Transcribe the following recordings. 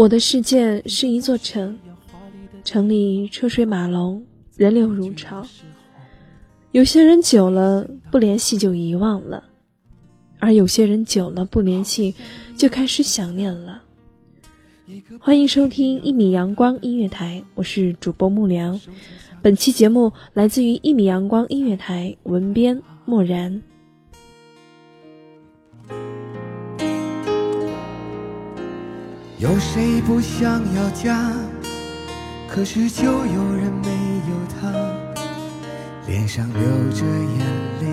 我的世界是一座城，城里车水马龙，人流如潮。有些人久了不联系就遗忘了，而有些人久了不联系就开始想念了。欢迎收听一米阳光音乐台，我是主播木良。本期节目来自于一米阳光音乐台，文编漠然。有谁不想要家？可是就有人没有他，脸上流着眼泪，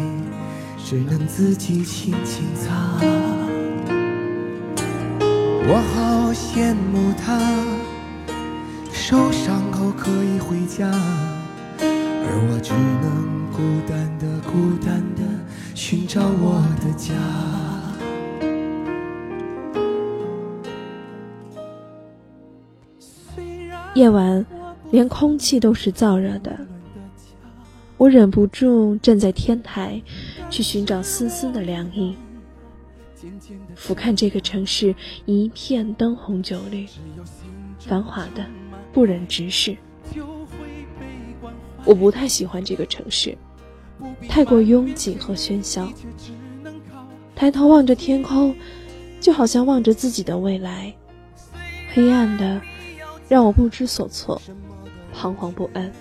只能自己轻轻擦。我好羡慕他，受伤后可以回家，而我只能孤单的、孤单的寻找我的家。夜晚，连空气都是燥热的。我忍不住站在天台，去寻找丝丝的凉意。俯瞰这个城市，一片灯红酒绿，繁华的不忍直视。我不太喜欢这个城市，太过拥挤和喧嚣。抬头望着天空，就好像望着自己的未来，黑暗的。让我不知所措，彷徨不安。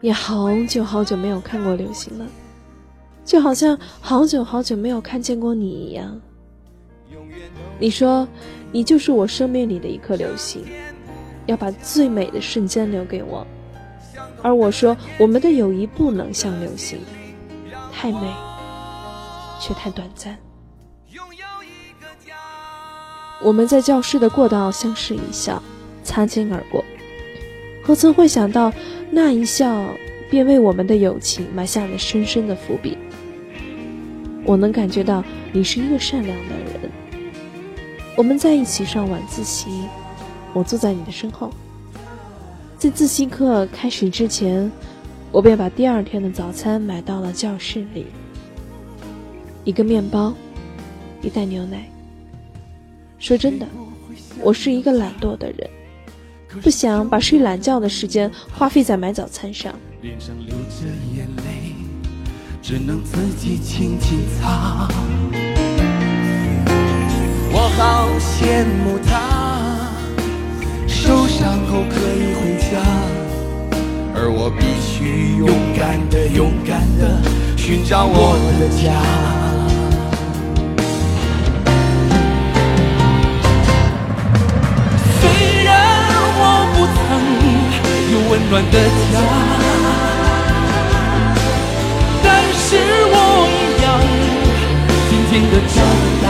你好久好久没有看过流星了，就好像好久好久没有看见过你一样。你说，你就是我生命里的一颗流星，要把最美的瞬间留给我。而我说，我们的友谊不能像流星，太美，却太短暂。我们在教室的过道相视一笑，擦肩而过。何曾会想到，那一笑便为我们的友情埋下了深深的伏笔。我能感觉到你是一个善良的人。我们在一起上晚自习，我坐在你的身后。在自习课开始之前，我便把第二天的早餐买到了教室里，一个面包，一袋牛奶。说真的，我是一个懒惰的人，不想把睡懒觉的时间花费在买早餐上。脸上流着眼泪，只能自己轻轻擦。我好羡慕他，受伤后可以回家，而我必须勇敢的、勇敢的寻找我的家。暖的家。但是我一样静静的长大，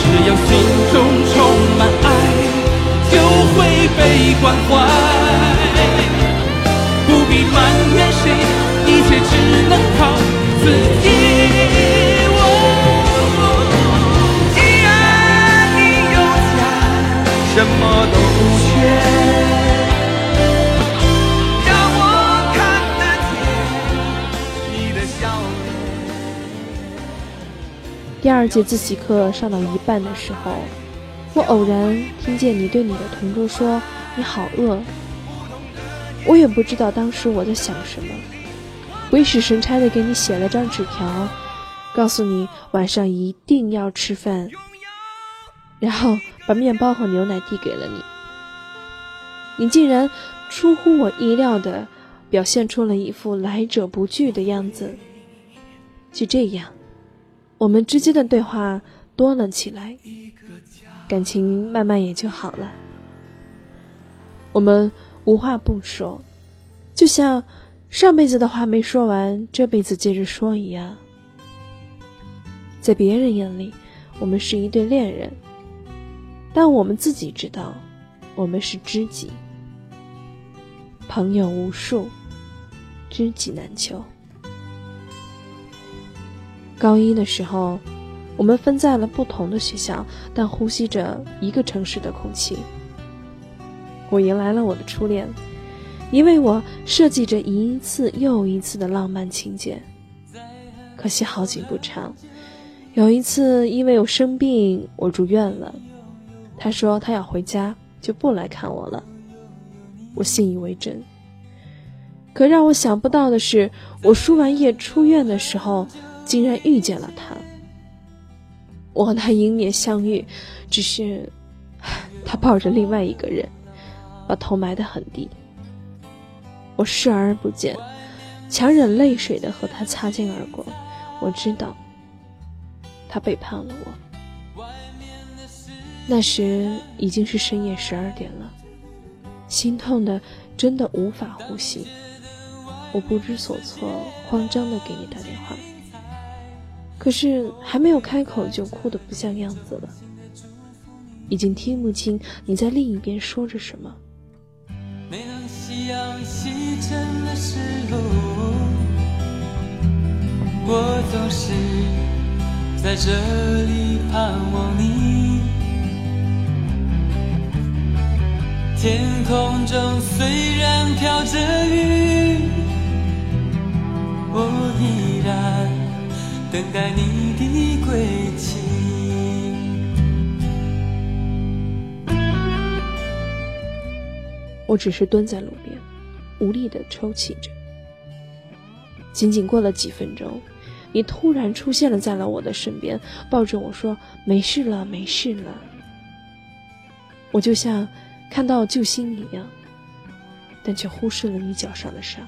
只要心中充满爱，就会被关怀，不必埋怨谁，一切只能靠自己。第二节自习课上到一半的时候，我偶然听见你对你的同桌说：“你好饿。”我也不知道当时我在想什么，鬼使神差的给你写了张纸条，告诉你晚上一定要吃饭。然后把面包和牛奶递给了你，你竟然出乎我意料的表现出了一副来者不拒的样子。就这样，我们之间的对话多了起来，感情慢慢也就好了。我们无话不说，就像上辈子的话没说完，这辈子接着说一样。在别人眼里，我们是一对恋人。但我们自己知道，我们是知己，朋友无数，知己难求。高一的时候，我们分在了不同的学校，但呼吸着一个城市的空气。我迎来了我的初恋，因为我设计着一次又一次的浪漫情节。可惜好景不长，有一次因为我生病，我住院了。他说他要回家，就不来看我了。我信以为真。可让我想不到的是，我输完液出院的时候，竟然遇见了他。我和他迎面相遇，只是他抱着另外一个人，把头埋得很低。我视而不见，强忍泪水的和他擦肩而过。我知道，他背叛了我。那时已经是深夜十二点了，心痛的真的无法呼吸。我不知所措，慌张的给你打电话，可是还没有开口就哭得不像样子了，已经听不清你在另一边说着什么。每当夕阳西沉的时候我总是在这里盼望你。天空中虽然飘着雨，等待你的归期。我只是蹲在路边，无力的抽泣着。仅仅过了几分钟，你突然出现了在了我的身边，抱着我说：“没事了，没事了。”我就像。看到救星一样，但却忽视了你脚上的伤。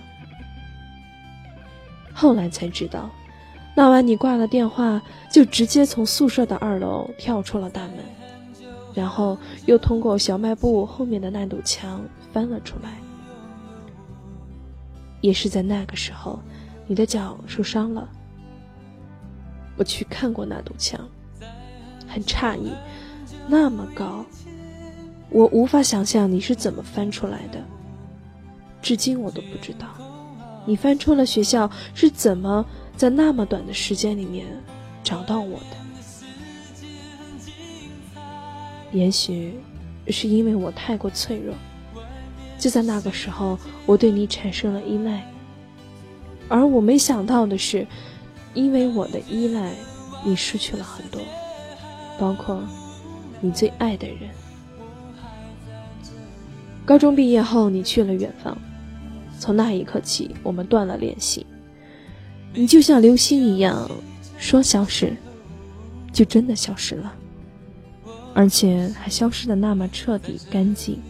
后来才知道，那晚你挂了电话，就直接从宿舍的二楼跳出了大门，然后又通过小卖部后面的那堵墙翻了出来。也是在那个时候，你的脚受伤了。我去看过那堵墙，很诧异，那么高。我无法想象你是怎么翻出来的，至今我都不知道，你翻出了学校是怎么在那么短的时间里面找到我的。也许是因为我太过脆弱，就在那个时候我对你产生了依赖，而我没想到的是，因为我的依赖，你失去了很多，包括你最爱的人。高中毕业后，你去了远方。从那一刻起，我们断了联系。你就像流星一样，说消失，就真的消失了，而且还消失的那么彻底干净，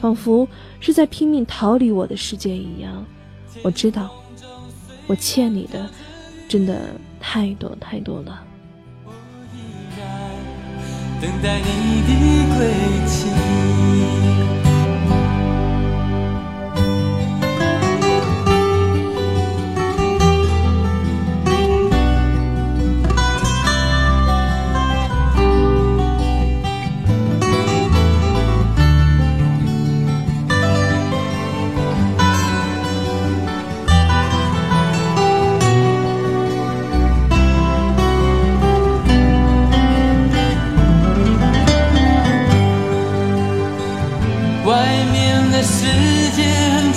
仿佛是在拼命逃离我的世界一样。我知道，我欠你的，真的太多太多了。等待你的归期。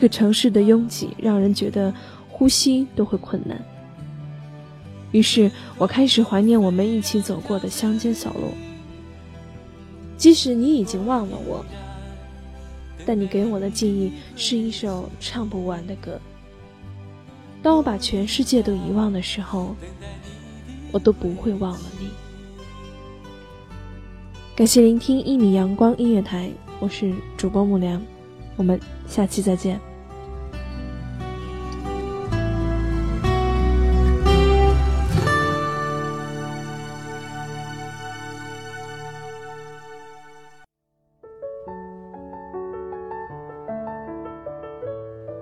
这个城市的拥挤让人觉得呼吸都会困难。于是我开始怀念我们一起走过的乡间小路。即使你已经忘了我，但你给我的记忆是一首唱不完的歌。当我把全世界都遗忘的时候，我都不会忘了你。感谢聆听一米阳光音乐台，我是主播木良，我们下期再见。